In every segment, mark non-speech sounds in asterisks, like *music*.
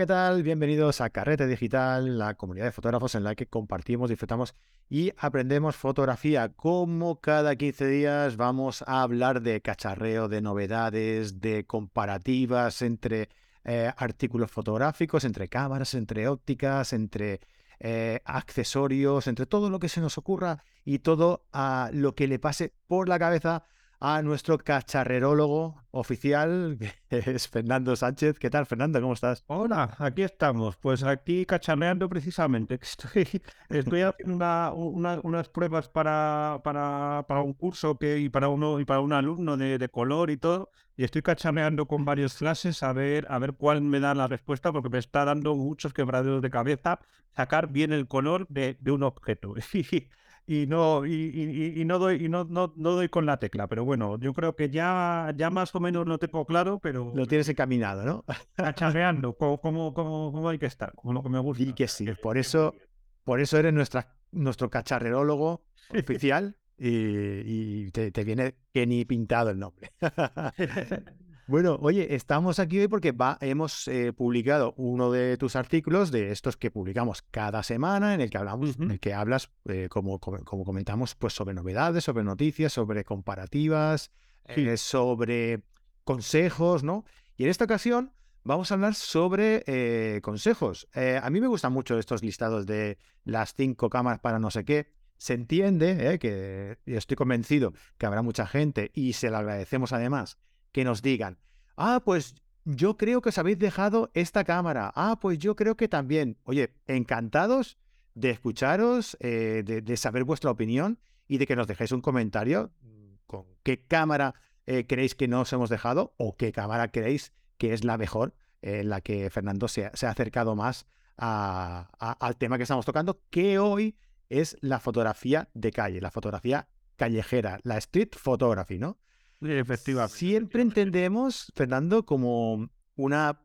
¿qué tal? Bienvenidos a Carrete Digital, la comunidad de fotógrafos en la que compartimos, disfrutamos y aprendemos fotografía. Como cada 15 días vamos a hablar de cacharreo, de novedades, de comparativas entre eh, artículos fotográficos, entre cámaras, entre ópticas, entre eh, accesorios, entre todo lo que se nos ocurra y todo a lo que le pase por la cabeza a nuestro cacharrerólogo oficial, *laughs* que es Fernando Sánchez. ¿Qué tal, Fernando? ¿Cómo estás? Hola, aquí estamos. Pues aquí cacharreando precisamente. *laughs* Estoy, estoy haciendo unas pruebas para, para, para, un curso que, y, para uno, y para un alumno de, de, color y todo. Y estoy cacharreando con varios flashes a ver, a ver cuál me da la respuesta, porque me está dando muchos quebraderos de cabeza sacar bien el color de, de un objeto. *laughs* y no, y, no doy, y no, no, no, doy con la tecla. Pero bueno, yo creo que ya, ya más o menos lo tengo claro, pero. Lo tienes encaminado, ¿no? Cacharreando, *laughs* como, como, hay que estar, como lo que me gusta. Y que sí, por eso, por eso eres nuestra, nuestro cacharrerólogo *laughs* oficial y, te, te, viene que ni pintado el nombre. *laughs* Bueno, oye, estamos aquí hoy porque hemos eh, publicado uno de tus artículos, de estos que publicamos cada semana, en el que hablamos, en el que hablas, eh, como, como, comentamos, pues sobre novedades, sobre noticias, sobre comparativas, eh, sobre consejos, ¿no? Y en esta ocasión vamos a hablar sobre consejos. a mí me gustan mucho estos listados de las cinco cámaras para no sé qué. Se entiende que estoy convencido que habrá mucha gente y se lo agradecemos además que nos digan, ah, pues yo creo que os habéis dejado esta cámara, ah, pues yo creo que también. Oye, encantados de escucharos, eh, de, saber vuestra opinión y de que nos dejéis un comentario con qué cámara eh, creéis que no os hemos dejado o qué cámara creéis que es la mejor, en la que Fernando se, ha acercado más al tema que estamos tocando, que hoy es la fotografía de calle, la fotografía callejera, la street photography, ¿no? Siempre entendemos, Fernando, como una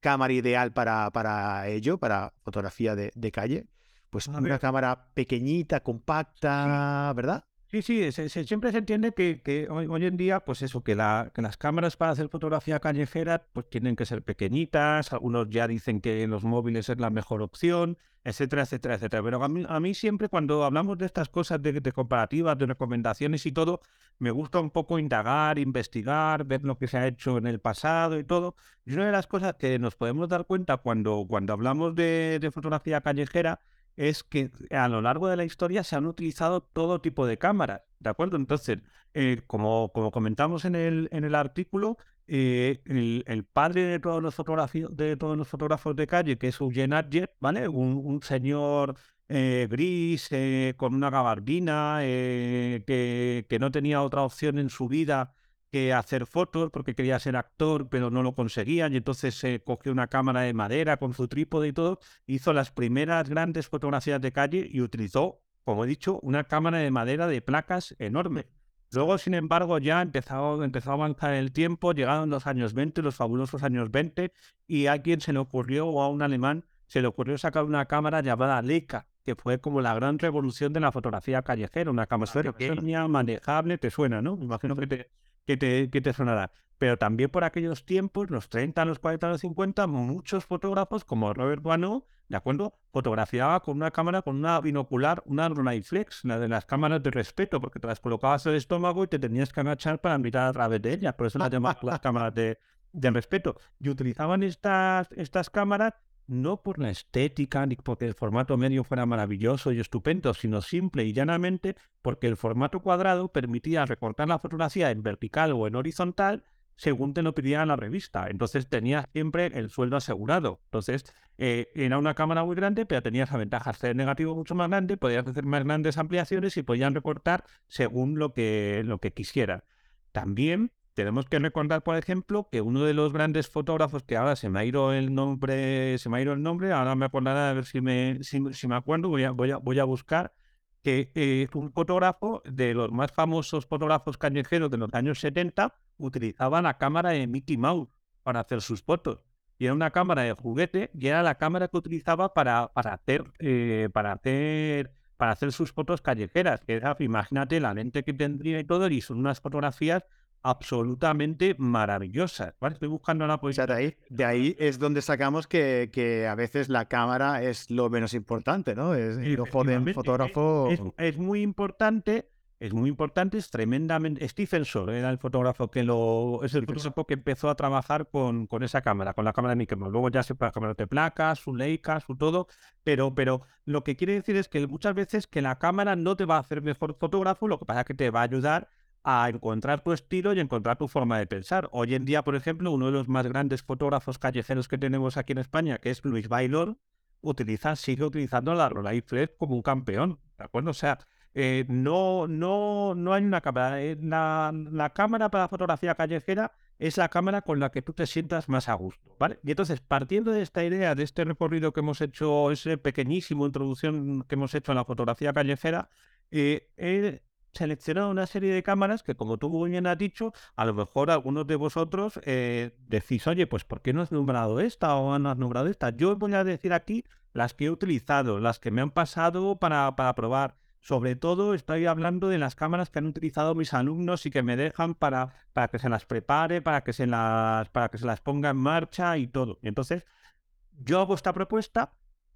cámara ideal para, para ello, para fotografía de, calle. Pues una cámara pequeñita, compacta, ¿verdad? Sí, sí, siempre se entiende que, hoy, en día, pues eso, que, la, que, las cámaras para hacer fotografía callejera, pues tienen que ser pequeñitas, algunos ya dicen que los móviles es la mejor opción, etcétera, etcétera, etcétera. Pero a mí, a mí siempre cuando hablamos de estas cosas de, de, comparativas, de recomendaciones y todo, me gusta un poco indagar, investigar, ver lo que se ha hecho en el pasado y todo. Y una de las cosas que nos podemos dar cuenta cuando, cuando hablamos de, de fotografía callejera, es que a lo largo de la historia se han utilizado todo tipo de cámaras, ¿de acuerdo? Entonces, eh, como, como comentamos en el, en el artículo, eh, el, padre de todos los de todos los fotógrafos de calle, que es Eugene Adjet, ¿vale? Un, señor eh, gris con una gabardina que, que no tenía otra opción en su vida que hacer fotos porque quería ser actor, pero no lo conseguía. Y entonces se cogió una cámara de madera con su trípode y todo. Hizo las primeras grandes fotografías de calle y utilizó, como he dicho, una cámara de madera de placas enorme. Luego, sin embargo, ya empezó, empezó a avanzar el tiempo, llegaron los años 20, los fabulosos años 20, y a quien se le ocurrió, o a un alemán, se le ocurrió sacar una cámara llamada Leica, que fue como la gran revolución de la fotografía callejera, una cámara pequeña, manejable, te suena, ¿no? Me imagino que te, que te, que te sonará. Pero también por aquellos tiempos, los 30, los 40, los 50, muchos fotógrafos como Robert Boineau, ¿de acuerdo? Fotografiaba con una cámara, con una binocular, una Flex, una de las cámaras de respeto, porque te las colocabas en el estómago y te tenías que agachar para mirar a través de ellas. Por eso las llamas las cámaras de, de respeto. Y utilizaban estas, estas cámaras no por la estética ni porque el formato medio fuera maravilloso y estupendo, sino simple y llanamente porque el formato cuadrado permitía recortar la fotografía en vertical o en horizontal según te lo pidiera la revista. Entonces tenías siempre el sueldo asegurado. Entonces eh, era una cámara muy grande, pero tenías la ventaja de ser negativo mucho más grande, podías hacer más grandes ampliaciones y podían recortar según lo que, lo que quisieran. También tenemos que recordar, por ejemplo, que uno de los grandes fotógrafos que ahora se me ha ido el nombre, se me ha ido el nombre, ahora me acordaré a ver si me, si, me acuerdo, voy a, voy a, voy a buscar, que es un fotógrafo de los más famosos fotógrafos callejeros de los años 70, utilizaba la cámara de Mickey Mouse para hacer sus fotos. Y era una cámara de juguete y era la cámara que utilizaba para, para hacer, eh, para hacer para hacer sus fotos callejeras, que era, imagínate la lente que tendría y todo, y son unas fotografías absolutamente maravillosas. ¿vale? Estoy buscando la posición. de ahí, de ahí es donde sacamos que, que, a veces la cámara es lo menos importante, ¿no? Es, el ojo del fotógrafo. Es, es, muy importante, es muy importante, es tremendamente. Stephen Shore era el fotógrafo que lo. Es el fotógrafo que empezó a trabajar con, con esa cámara, con la cámara de Nikon. Luego ya se para cámara de placas, su Leica, su todo. Pero, pero lo que quiere decir es que muchas veces que la cámara no te va a hacer mejor fotógrafo, lo que pasa es que te va a ayudar a encontrar tu estilo y encontrar tu forma de pensar. Hoy en día, por ejemplo, uno de los más grandes fotógrafos callejeros que tenemos aquí en España, que es Luis Bailor, utiliza, sigue utilizando la Rolleiflex como un campeón, ¿de acuerdo? O sea, eh, no, no, no hay una cámara. Eh, la, la, cámara para fotografía callejera es la cámara con la que tú te sientas más a gusto, ¿vale? Y entonces, partiendo de esta idea, de este recorrido que hemos hecho, ese pequeñísimo introducción que hemos hecho en la fotografía callejera, eh, seleccionado una serie de cámaras que, como tú muy bien has dicho, a lo mejor algunos de vosotros eh, decís, oye, pues ¿por qué no has nombrado esta o no has nombrado esta? Yo voy a decir aquí las que he utilizado, las que me han pasado para, para probar. Sobre todo estoy hablando de las cámaras que han utilizado mis alumnos y que me dejan para, para que se las prepare, para que se las, para que se las ponga en marcha y todo. Entonces, yo hago esta propuesta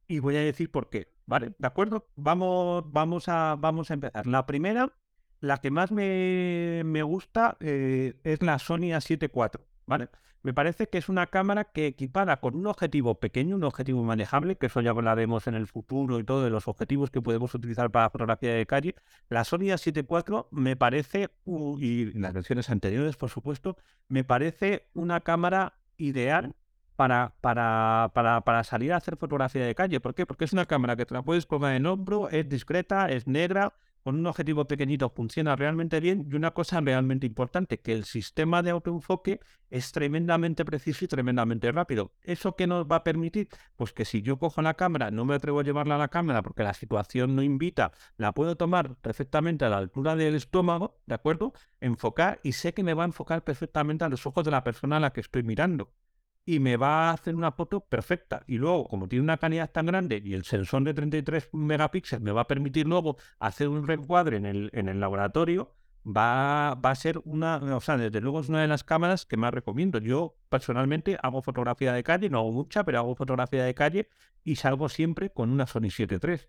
y voy a decir por qué. ¿Vale? ¿De acuerdo? Vamos, vamos, a, vamos a empezar. La primera la que más me, gusta eh, es la Sony A7 IV, ¿vale? Me parece que es una cámara que equipada con un objetivo pequeño, un objetivo manejable, que eso ya hablaremos en el futuro y todo de los objetivos que podemos utilizar para fotografía de calle. La Sony A7 IV me parece, y las versiones anteriores, por supuesto, me parece una cámara ideal para, para, para, para, salir a hacer fotografía de calle. ¿Por qué? Porque es una cámara que te la puedes poner en hombro, es discreta, es negra, con un objetivo pequeñito funciona realmente bien y una cosa realmente importante, que el sistema de autoenfoque es tremendamente preciso y tremendamente rápido. ¿Eso qué nos va a permitir? Pues que si yo cojo la cámara, no me atrevo a llevarla a la cámara porque la situación no invita, la puedo tomar perfectamente a la altura del estómago, ¿de acuerdo? Enfocar y sé que me va a enfocar perfectamente a los ojos de la persona a la que estoy mirando y me va a hacer una foto perfecta. Y luego, como tiene una calidad tan grande y el sensor de 33 megapíxeles me va a permitir luego hacer un reencuadre en el, en el laboratorio, va, va a ser una, o sea, desde luego es una de las cámaras que más recomiendo. Yo personalmente hago fotografía de calle, no hago mucha, pero hago fotografía de calle y salgo siempre con una Sony 7 III.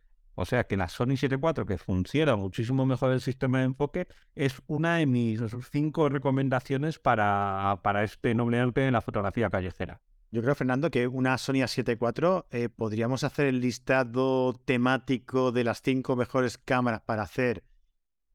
O sea que la Sony 7.4, que funciona muchísimo mejor el sistema de enfoque, es una de mis cinco recomendaciones para, para este noble arte en la fotografía callejera. Yo creo, Fernando, que una Sony A7 eh, podríamos hacer el listado temático de las cinco mejores cámaras para hacer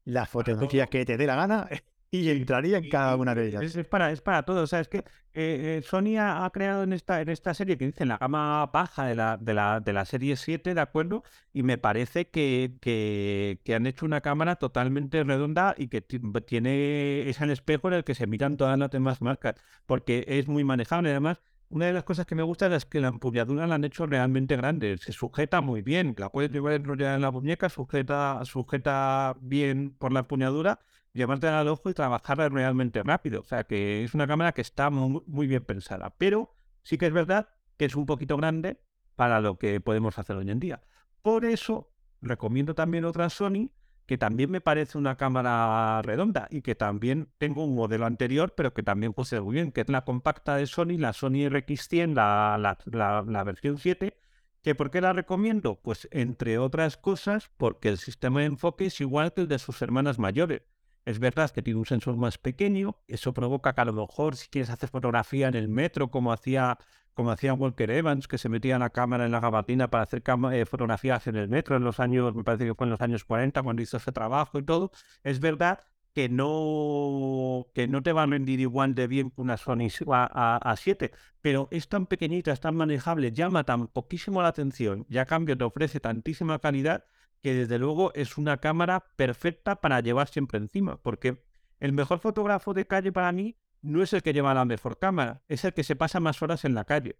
la fotografía que te dé la gana. Y entraría en cada una de ellas. Es, para, es para todo. O sea, es que eh, eh, Sony ha, creado en esta, en esta serie que dice la gama baja de la, de la, de la serie 7, ¿de acuerdo? Y me parece que, que, que, han hecho una cámara totalmente redonda y que tiene es el espejo en el que se miran todas las demás marcas, porque es muy manejable. Además, una de las cosas que me gusta es que la empuñadura la han hecho realmente grande. Se sujeta muy bien. La puedes llevar enrollada en la muñeca, sujeta, sujeta bien por la empuñadura llevártela al ojo y trabajarla realmente rápido. O sea que es una cámara que está muy, bien pensada. Pero sí que es verdad que es un poquito grande para lo que podemos hacer hoy en día. Por eso recomiendo también otra Sony que también me parece una cámara redonda y que también tengo un modelo anterior, pero que también funciona muy bien, que es la compacta de Sony, la Sony RX100, la, la, la, versión 7. ¿Que ¿Por qué la recomiendo? Pues entre otras cosas, porque el sistema de enfoque es igual que el de sus hermanas mayores. Es verdad que tiene un sensor más pequeño, eso provoca que a lo mejor si quieres hacer fotografía en el metro, como hacía, como hacía Walker Evans, que se metía la cámara en la gabatina para hacer eh, fotografías en el metro en los años, me parece que fue en los años 40 cuando hizo ese trabajo y todo, es verdad que no, que no te va a rendir igual de bien que una Sony A, a, 7, pero es tan pequeñita, es tan manejable, llama tan poquísimo la atención y a cambio te ofrece tantísima calidad que desde luego es una cámara perfecta para llevar siempre encima, porque el mejor fotógrafo de calle para mí no es el que lleva la mejor cámara, es el que se pasa más horas en la calle.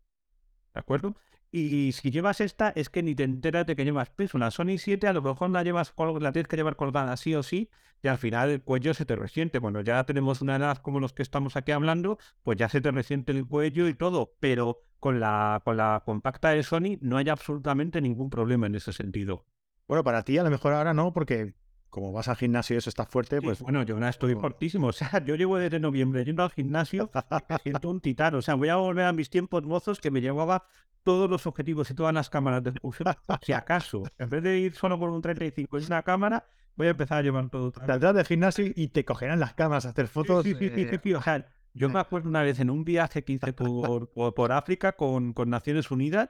¿De acuerdo? Y si llevas esta, es que ni te enteras de que llevas peso. Una Sony 7 a lo mejor la llevas la tienes que llevar colgada sí o sí, y al final el cuello se te resiente. Bueno, ya tenemos una edad como los que estamos aquí hablando, pues ya se te resiente el cuello y todo, pero con la, con la compacta de Sony no hay absolutamente ningún problema en ese sentido. Bueno, para ti a lo mejor ahora no, porque como vas al gimnasio y eso está fuerte, pues... bueno, yo no estoy fortísimo. O sea, yo llevo desde noviembre yendo al gimnasio me siento un titán. O sea, voy a volver a mis tiempos mozos que me llevaba todos los objetivos y todas las cámaras de fusión. si acaso, en vez de ir solo con un 35 y una cámara, voy a empezar a llevar todo. Saldrás del gimnasio y te cogerán las cámaras a hacer fotos. Sí, sí, sí, sí, O sea, yo me *laughs* acuerdo una vez en un viaje que hice por, por, África con, con Naciones Unidas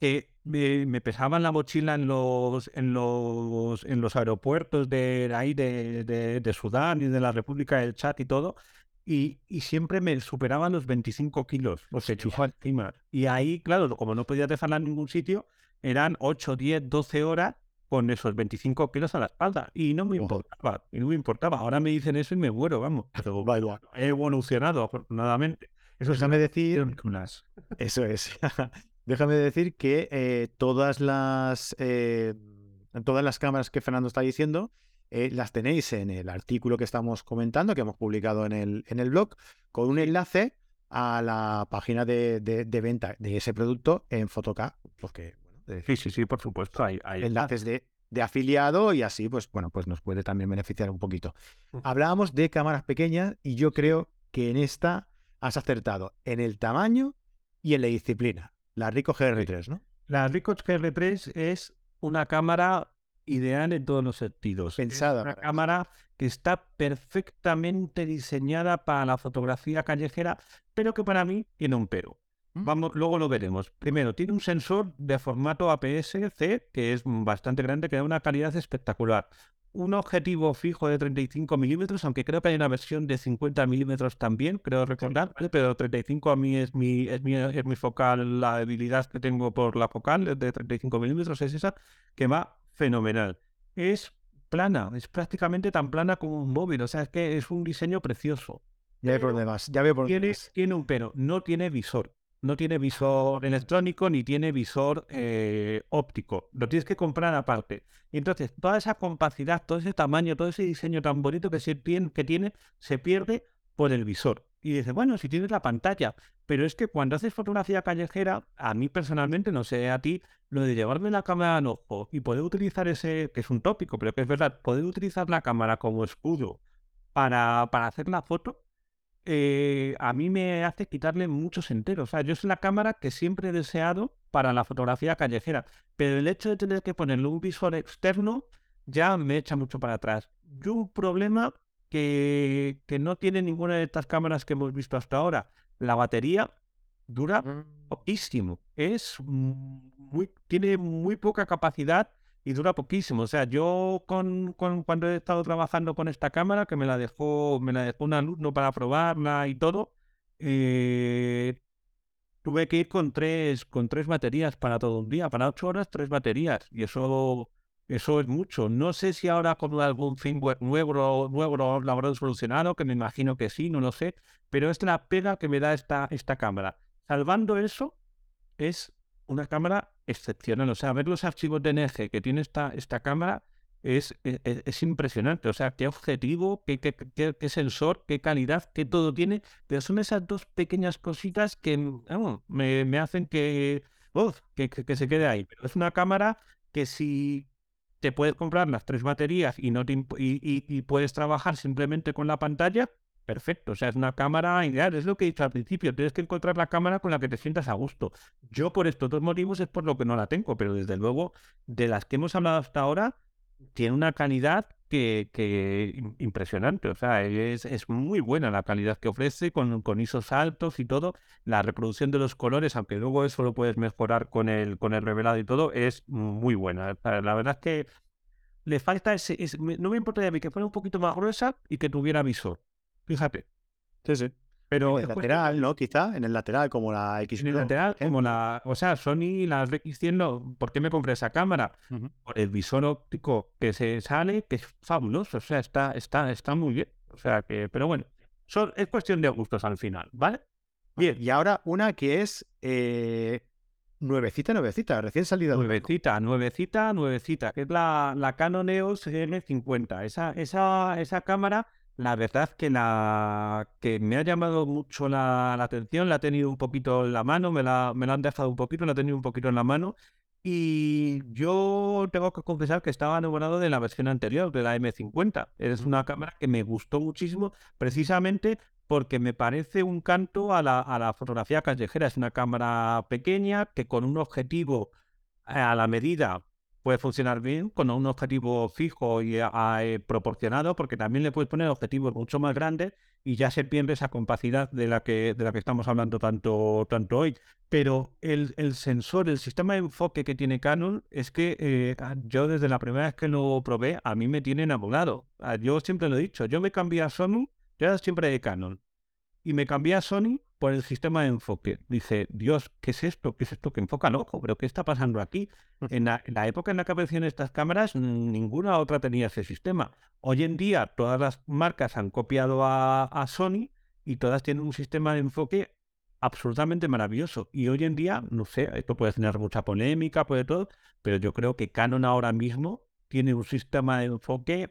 que me, pesaban la mochila en los, en los, en los aeropuertos de ahí de, de, Sudán y de la República del Chad y todo. Y, y, siempre me superaban los 25 kilos, los hechujos encima. Y ahí, claro, como no podía dejarla en ningún sitio, eran 8, 10, 12 horas con esos 25 kilos a la espalda. Y no me importaba, y no me importaba. Ahora me dicen eso y me muero, vamos. *laughs* Pero he evolucionado, afortunadamente. Eso Déjame decir... Eso es. *laughs* Déjame decir que eh, todas las eh, todas las cámaras que Fernando está diciendo eh, las tenéis en el artículo que estamos comentando, que hemos publicado en el, en el blog, con un enlace a la página de, venta de ese producto en Photocap, porque sí, sí, sí, por supuesto, hay, enlaces de, de, afiliado y así, pues bueno, pues nos puede también beneficiar un poquito. Hablábamos de cámaras pequeñas y yo creo que en esta has acertado en el tamaño y en la disciplina. La Ricoh GR3, ¿no? La Ricoh GR3 es una cámara ideal en todos los sentidos. Pensada. Es una cámara que está perfectamente diseñada para la fotografía callejera, pero que para mí tiene un pero. ¿Mm? Vamos, luego lo veremos. Primero, tiene un sensor de formato APS-C que es bastante grande, que da una calidad espectacular un objetivo fijo de 35 milímetros, aunque creo que hay una versión de 50 milímetros también, creo recordar, pero 35 a mí es mi, es mi, es mi focal, la debilidad que tengo por la focal de 35 milímetros es esa, que va fenomenal. Es plana, es prácticamente tan plana como un móvil, o sea, es que es un diseño precioso. Ya hay problemas, ya veo problemas. Tiene, tiene un pero, no tiene visor no tiene visor electrónico ni tiene visor eh, óptico. Lo tienes que comprar aparte. Entonces, toda esa compacidad, todo ese tamaño, todo ese diseño tan bonito que, se, tiene, se pierde por el visor. Y dices, bueno, si tienes la pantalla, pero es que cuando haces fotografía callejera, a mí personalmente, no sé a ti, lo de llevarme la cámara en ojo y poder utilizar ese, que es un tópico, pero que es verdad, poder utilizar la cámara como escudo para, para hacer la foto, eh, a mí me hace quitarle muchos enteros. O sea, yo es la cámara que siempre he deseado para la fotografía callejera, pero el hecho de tener que ponerle un visor externo ya me echa mucho para atrás. Yo un problema que, que no tiene ninguna de estas cámaras que hemos visto hasta ahora. La batería dura mm. poquísimo. Es muy, tiene muy poca capacidad y dura poquísimo. O sea, yo con, cuando he estado trabajando con esta cámara, que me la dejó, me la dejó un alumno para probarla y todo, eh, tuve que ir con tres, con tres baterías para todo un día, para ocho horas, tres baterías. Y eso, eso es mucho. No sé si ahora con algún firmware nuevo, nuevo lo habrán solucionado, que me imagino que sí, no lo sé. Pero es la pega que me da esta, esta cámara. Salvando eso, es una cámara excepcional. O sea, ver los archivos de NG que tiene esta, esta cámara es, e, e, es, impresionante. O sea, qué objetivo, qué, qué, qué, sensor, qué calidad, qué todo tiene. Pero son esas dos pequeñas cositas que me, me, hacen que, que, que, se quede ahí. Pero es una cámara que si te puedes comprar las tres baterías y, no y, y puedes trabajar simplemente con la pantalla, perfecto. O sea, es una cámara ideal. Es lo que he dicho al principio. Tienes que encontrar la cámara con la que te sientas a gusto. Yo, por estos dos motivos, es por lo que no la tengo. Pero desde luego, de las que hemos hablado hasta ahora, tiene una calidad que, impresionante. O sea, es, es, muy buena la calidad que ofrece con, con ISOs altos y todo. La reproducción de los colores, aunque luego eso lo puedes mejorar con el, con el revelado y todo, es muy buena. La verdad es que le falta ese. no me importaría a mí que fuera un poquito más gruesa y que tuviera visor. Fíjate. Sí, sí. Pero en el lateral, ¿no? Quizá en el lateral, como la X. En el lateral, como la. O sea, Sony, las X100, no. ¿por qué me compré esa cámara? Por el visor óptico que se sale, que es fabuloso. O sea, está, está, está muy bien. O sea, que. Pero bueno, son, es cuestión de gustos al final, ¿vale? Bien, y ahora una que es. Eh, nuevecita, nuevecita, recién salida. Nuevecita, nuevecita, nuevecita, que es la, la Canon EOS M50. Esa, esa, esa cámara la verdad que la que me ha llamado mucho la, atención, la he tenido un poquito en la mano, me la, me la han dejado un poquito, la he tenido un poquito en la mano Y yo tengo que confesar que estaba enamorado de la versión anterior, de la M50. Es una cámara que me gustó muchísimo, precisamente porque me parece un canto a la, a la fotografía callejera. Es una cámara pequeña que con un objetivo eh, a la medida puede funcionar bien con un objetivo fijo y eh, proporcionado, porque también le puedes poner objetivos mucho más grandes y ya se pierde esa capacidad de la que, de la que estamos hablando tanto, tanto hoy. Pero el, sensor, el sistema de enfoque que tiene Canon es que eh, yo desde la primera vez que lo probé, a mí me tiene enamorado. Ah, yo siempre lo he dicho, yo me cambié a Sony, yo siempre de Canon. Y me cambié a Sony por el sistema de enfoque. Dice, Dios, ¿qué es esto? ¿Qué es esto que enfoca el ojo? ¿Pero qué está pasando aquí? En la, época en la que aparecieron estas cámaras, ninguna otra tenía ese sistema. Hoy en día todas las marcas han copiado a, Sony y todas tienen un sistema de enfoque absolutamente maravilloso. Y hoy en día, no sé, esto puede tener mucha polémica, puede todo, pero yo creo que Canon ahora mismo tiene un sistema de enfoque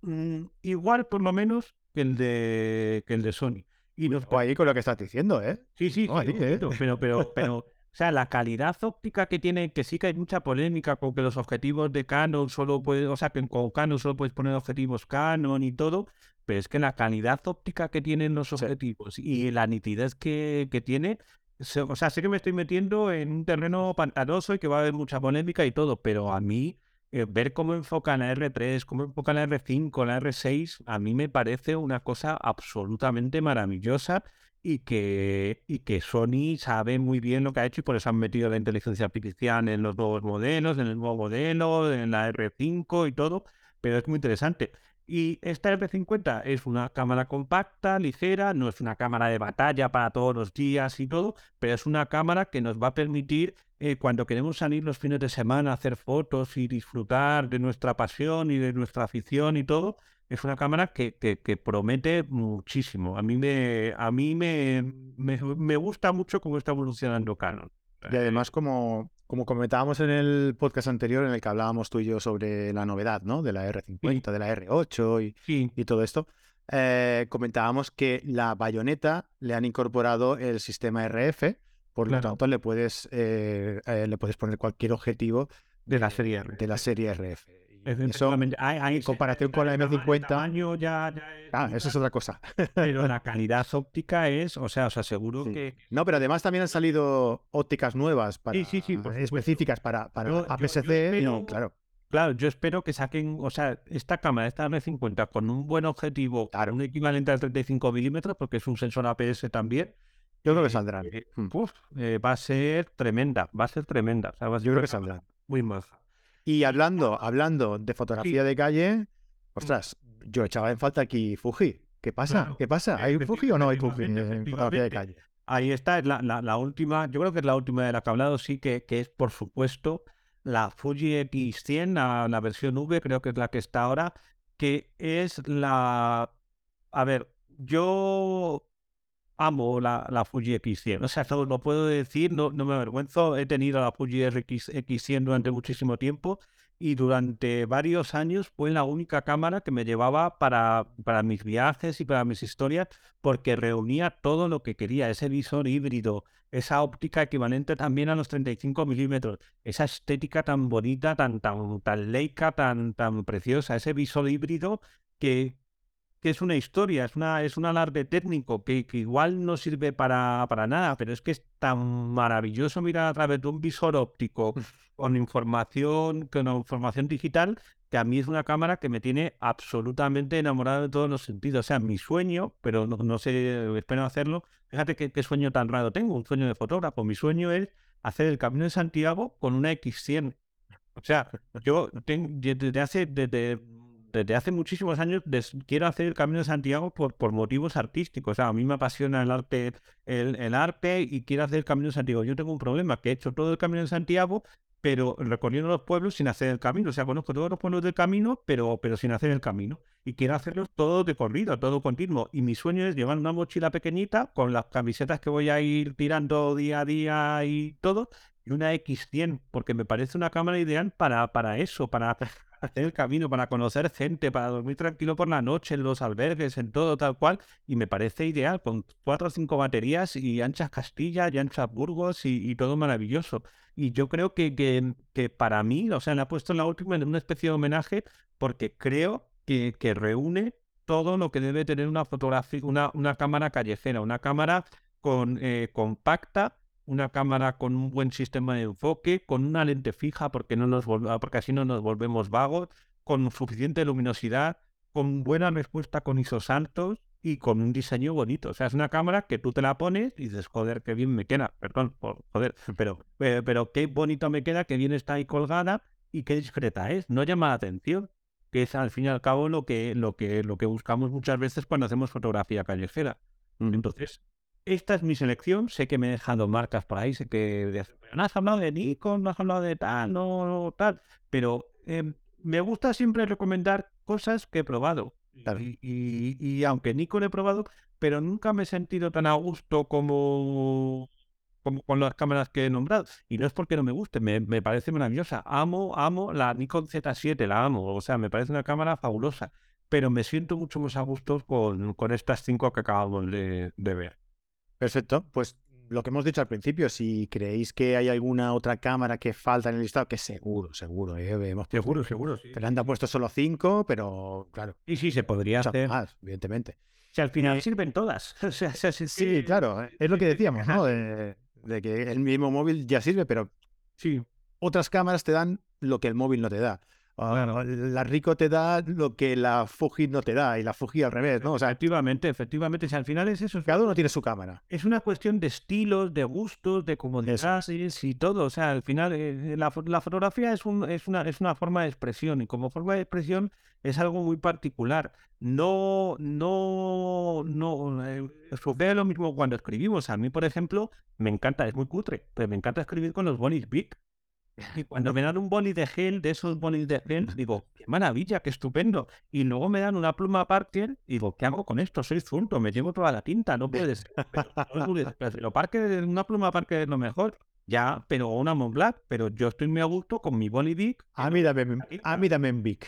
mm, igual, por lo menos, que el de, que el de Sony. Y nos... ahí con lo que estás diciendo, ¿eh? Sí, sí, ¿eh? pero, pero, pero, o sea, la calidad óptica que tiene, que sí que hay mucha polémica con que los objetivos de Canon solo puedes, o sea, que con Canon solo puedes poner objetivos Canon y todo, pero es que la calidad óptica que tienen los objetivos y la nitidez que, que tiene, o sea, sé que me estoy metiendo en un terreno pantanoso y que va a haber mucha polémica y todo, pero a mí eh, ver cómo enfocan la R3, cómo enfocan la R5, la R6, a mí me parece una cosa absolutamente maravillosa y que, y que Sony sabe muy bien lo que ha hecho y por eso han metido la inteligencia artificial en los nuevos modelos, en el nuevo modelo, en la R5 y todo, pero es muy interesante. Y esta R50 es una cámara compacta, ligera, no es una cámara de batalla para todos los días y todo, pero es una cámara que nos va a permitir, eh, cuando queremos salir los fines de semana hacer fotos y disfrutar de nuestra pasión y de nuestra afición y todo, es una cámara que, que, promete muchísimo. A mí, me, a mí me, me, gusta mucho cómo está evolucionando Canon. Y además, como, como comentábamos en el podcast anterior en el que hablábamos tú y yo sobre la novedad, ¿no? De la R50, de la R8 y, y todo esto, eh, comentábamos que la bayoneta le han incorporado el sistema RF, por lo tanto le puedes, eh, eh, le puedes poner cualquier objetivo de la serie RF. De la serie RF. Eso, en comparación con la M50. ya, ah, eso es otra cosa. Pero la calidad óptica es, o sea, os aseguro que. No, pero además también han salido ópticas nuevas para, específicas para, para APS-C. claro. Claro, yo espero que saquen, o sea, esta cámara, esta M50, con un buen objetivo, claro. un equivalente al 35 milímetros, porque es un sensor APS también. Yo creo que eh, saldrán. Eh, hmm. eh, va a ser tremenda, va a ser tremenda. yo creo que saldrán. Muy maja. Y hablando, hablando de fotografía de calle, mm. ostras, yo echaba en falta aquí Fuji. ¿Qué pasa? ¿Qué pasa? ¿Hay Fuji o no hay Fuji en fotografía de calle? Ahí está, es la, la, última, yo creo que es la última de la que he hablado, sí, que, que es por supuesto la Fuji X100, la, la, versión V, creo que es la que está ahora, que es la... A ver, yo amo la, Fuji X100. O sea, no lo puedo decir, no, no me avergüenzo. He tenido la Fuji RX, X100 durante muchísimo tiempo y durante varios años fue la única cámara que me llevaba para, para mis viajes y para mis historias porque reunía todo lo que quería, ese visor híbrido, esa óptica equivalente también a los 35 milímetros, esa estética tan bonita, tan, tan, tan leica, tan, tan preciosa, ese visor híbrido que, que es una historia, es, una, es un alarde técnico que, igual no sirve para, para, nada, pero es que es tan maravilloso mirar a través de un visor óptico con información, con información digital, que a mí es una cámara que me tiene absolutamente enamorado de todos los sentidos. O sea, mi sueño, pero no, sé, espero hacerlo. Fíjate qué, sueño tan raro tengo, un sueño de fotógrafo. Mi sueño es hacer el Camino de Santiago con una X100. O sea, yo tengo, desde hace, desde desde hace muchísimos años quiero hacer el Camino de Santiago por, por motivos artísticos. O sea, a mí me apasiona el arte, el, arte y quiero hacer el Camino de Santiago. Yo tengo un problema, que he hecho todo el Camino de Santiago, pero recorriendo los pueblos sin hacer el camino. O sea, conozco todos los pueblos del camino, pero, pero sin hacer el camino. Y quiero hacerlos todo de corrido, todo continuo. Y mi sueño es llevar una mochila pequeñita con las camisetas que voy a ir tirando día a día y todo, y una X100, porque me parece una cámara ideal para, para eso, para hacer el camino, para conocer gente, para dormir tranquilo por la noche en los albergues, en todo tal cual, y me parece ideal, con cuatro o cinco baterías y anchas Castilla y anchas Burgos y, todo maravilloso. Y yo creo que, que, que, para mí, o sea, le ha puesto en la última en una especie de homenaje, porque creo que, que reúne todo lo que debe tener una fotografía, una, una cámara callejera, una cámara con, eh, compacta, una cámara con un buen sistema de enfoque, con una lente fija porque, no nos porque así no nos volvemos vagos, con suficiente luminosidad, con buena respuesta con ISO altos y con un diseño bonito. O sea, es una cámara que tú te la pones y dices, joder, qué bien me queda. Perdón, joder, pero, eh, pero qué bonito me queda, qué bien está ahí colgada y qué discreta es. No llama la atención que es al fin y al cabo lo que, lo que, lo que buscamos muchas veces cuando hacemos fotografía callejera. Entonces, esta es mi selección. Sé que me he dejado marcas por ahí, sé que no has hablado de Nikon, no has hablado de tal, no, tal, pero em, me gusta siempre recomendar cosas que he probado. Y, y, aunque Nikon he probado, pero nunca me he sentido tan a gusto como como con las cámaras que he nombrado. Y no es porque no me guste, me, parece maravillosa. Amo, amo la Nikon Z7, la amo. O sea, me parece una cámara fabulosa. Pero me siento mucho más a gusto con, con estas cinco que acabamos de, ver. Perfecto. Pues lo que hemos dicho al principio, si creéis que hay alguna otra cámara que falta en el listado, que seguro, seguro, ¿eh? hemos seguro, seguro, sí. Fernanda ha puesto solo cinco, pero claro. Y sí, se podría hacer más, evidentemente. Si al final eh, sirven todas. *laughs* o sea, sí, claro, es lo que decíamos, ¿no? de que el mismo móvil ya sirve, pero sí, otras cámaras te dan lo que el móvil no te da. La Rico te da lo que la Fuji no te da y la Fuji al revés, ¿no? O sea, efectivamente, efectivamente, si al final es eso. Cada uno tiene su cámara. Es una cuestión de estilos, de gustos, de comodidades y todo. O sea, al final eh, la, fotografía es, un, es, una, es una forma de expresión y como forma de expresión es algo muy particular. No, no, no. Eh, sucede lo mismo cuando escribimos. A mí, por ejemplo, me encanta, es muy cutre, pero me encanta escribir con los bonis big. Y cuando me dan un boli de gel, de esos bolis de gel, digo, qué maravilla, qué estupendo. Y luego me dan una pluma Parker, y digo, ¿qué hago con esto? Soy zurdo, me llevo toda la tinta, no puedes. Pero, Parker, una pluma Parker es lo mejor. Ya, pero una Montblanc, pero yo estoy muy a gusto con mi Bonnie Big. A mí dame, a mí en Big.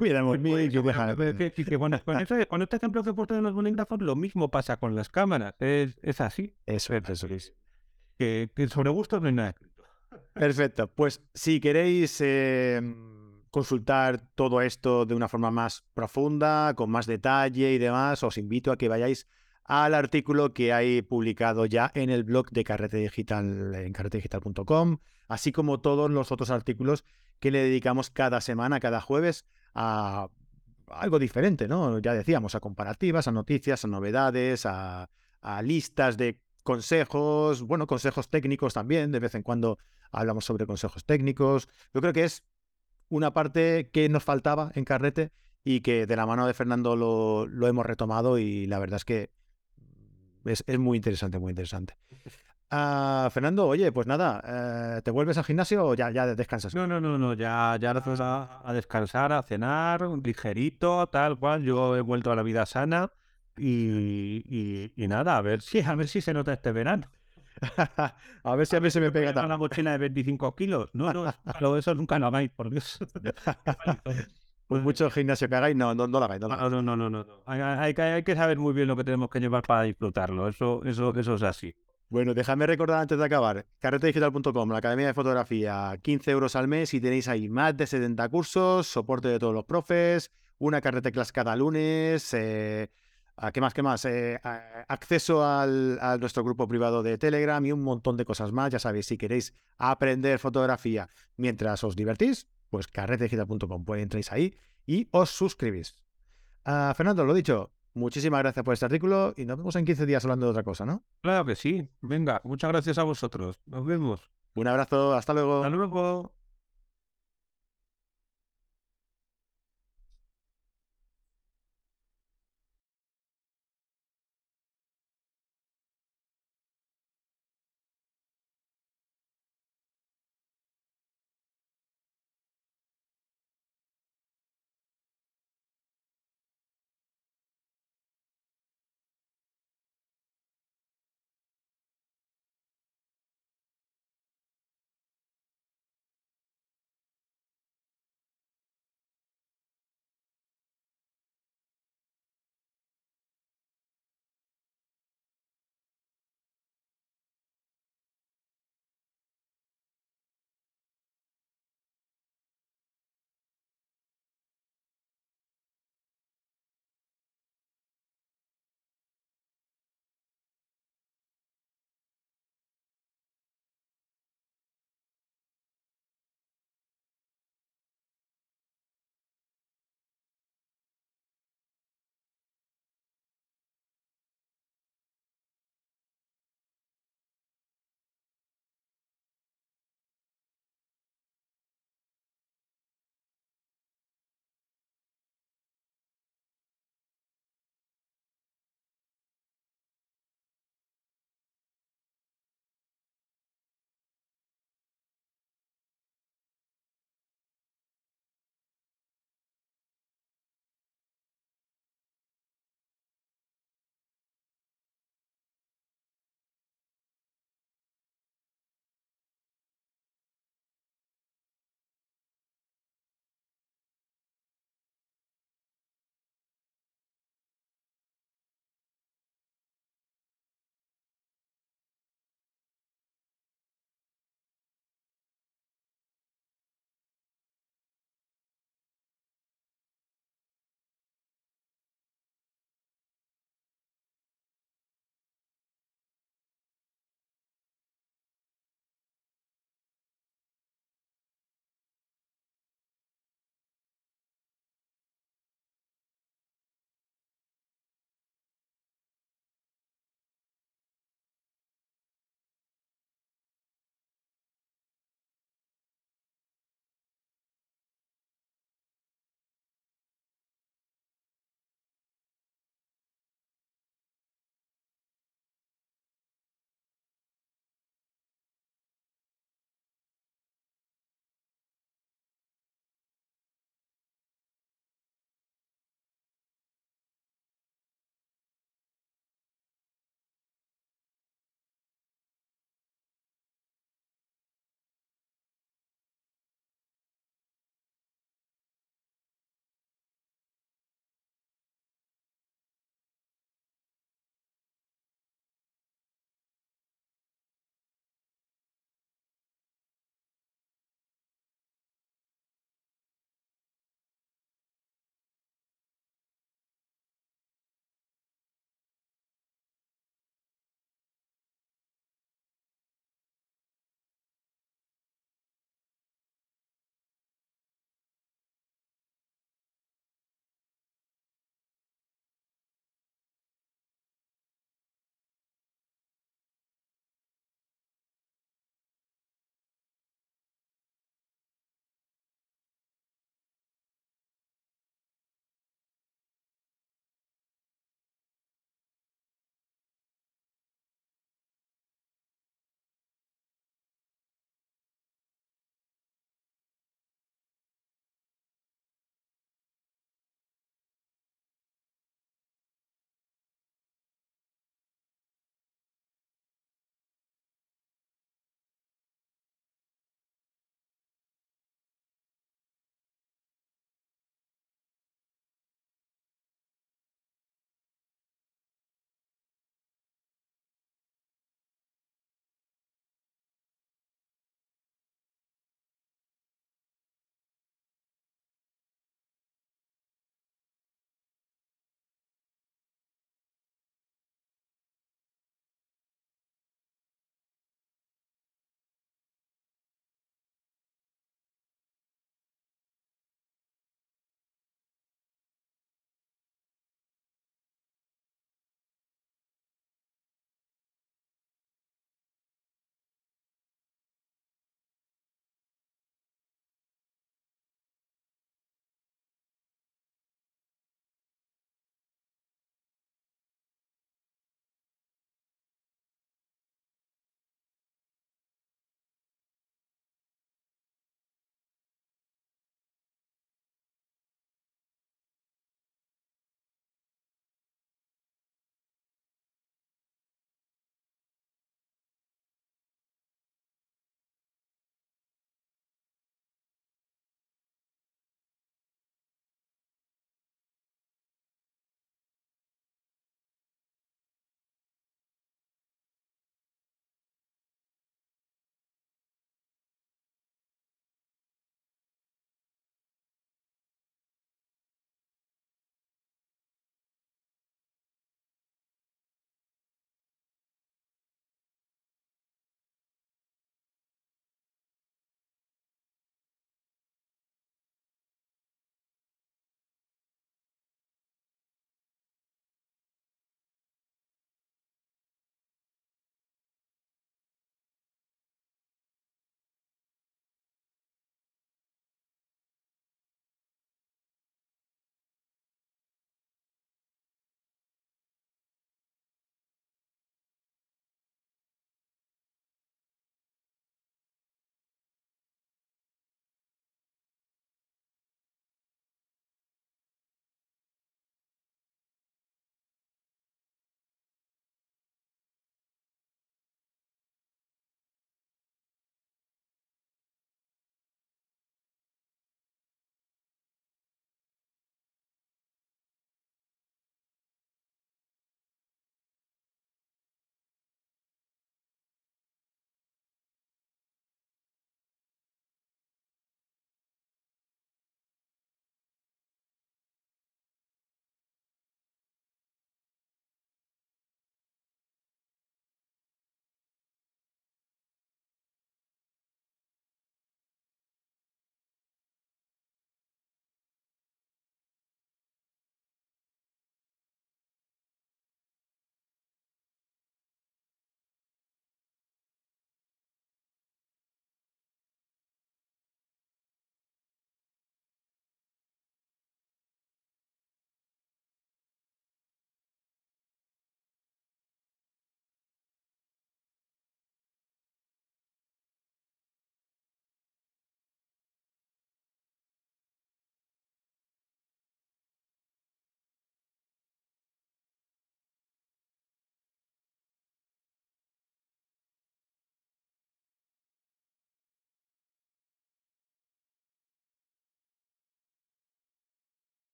Mira, *laughs* pues, con, este ejemplo que he puesto en los bolígrafos, lo mismo pasa con las cámaras. Es, es así. Eso es, eso es. Que, que sobre gustos no hay nada Perfecto. Pues si queréis em, consultar todo esto de una forma más profunda, con más detalle y demás, os invito a que vayáis al artículo que hay publicado ya en el blog de Carrete Digital en carretedigital.com, así como todos los otros artículos que le dedicamos cada semana, cada jueves, a algo diferente, ¿no? Ya decíamos, a comparativas, a noticias, a novedades, a, a listas de consejos, bueno, consejos técnicos también, de vez en cuando hablamos sobre consejos técnicos. Yo creo que es una parte que nos faltaba en Carrete y que de la mano de Fernando lo, hemos retomado y la verdad es que es, muy interesante, muy interesante. Ah, Fernando, oye, pues nada, eh, ¿te vuelves al gimnasio o ya, ya descansas? No, no, no, no, ya, ya a, a descansar, a cenar, ligerito, tal cual. Yo he vuelto a la vida sana y, y, nada, a ver si, a ver si se nota este verano. *laughs* a ver si a mí se me pega tan... Una mochila de 25 kilos. No, no, pero *laughs* eso nunca lo hagáis, por Dios. *laughs* pues mucho gimnasio que hagáis, no, no, no lo hagáis. No, no, no, no, no. Hay, hay, hay, que saber muy bien lo que tenemos que llevar para disfrutarlo. Eso, eso, eso es así. Bueno, déjame recordar antes de acabar, carretedigital.com, la Academia de Fotografía, 15 euros al mes y tenéis ahí más de 70 cursos, soporte de todos los profes, una carrete clase cada lunes, eh, ¿Qué más? ¿Qué más? Eh, acceso al, a nuestro grupo privado de Telegram y un montón de cosas más. Ya sabéis, si queréis aprender fotografía mientras os divertís, pues carretedigital.com. Pues entréis ahí y os suscribís. Ah, Fernando, lo dicho, muchísimas gracias por este artículo y nos vemos en 15 días hablando de otra cosa, ¿no? Claro que sí. Venga, muchas gracias a vosotros. Nos vemos. Un abrazo, hasta luego. Hasta luego.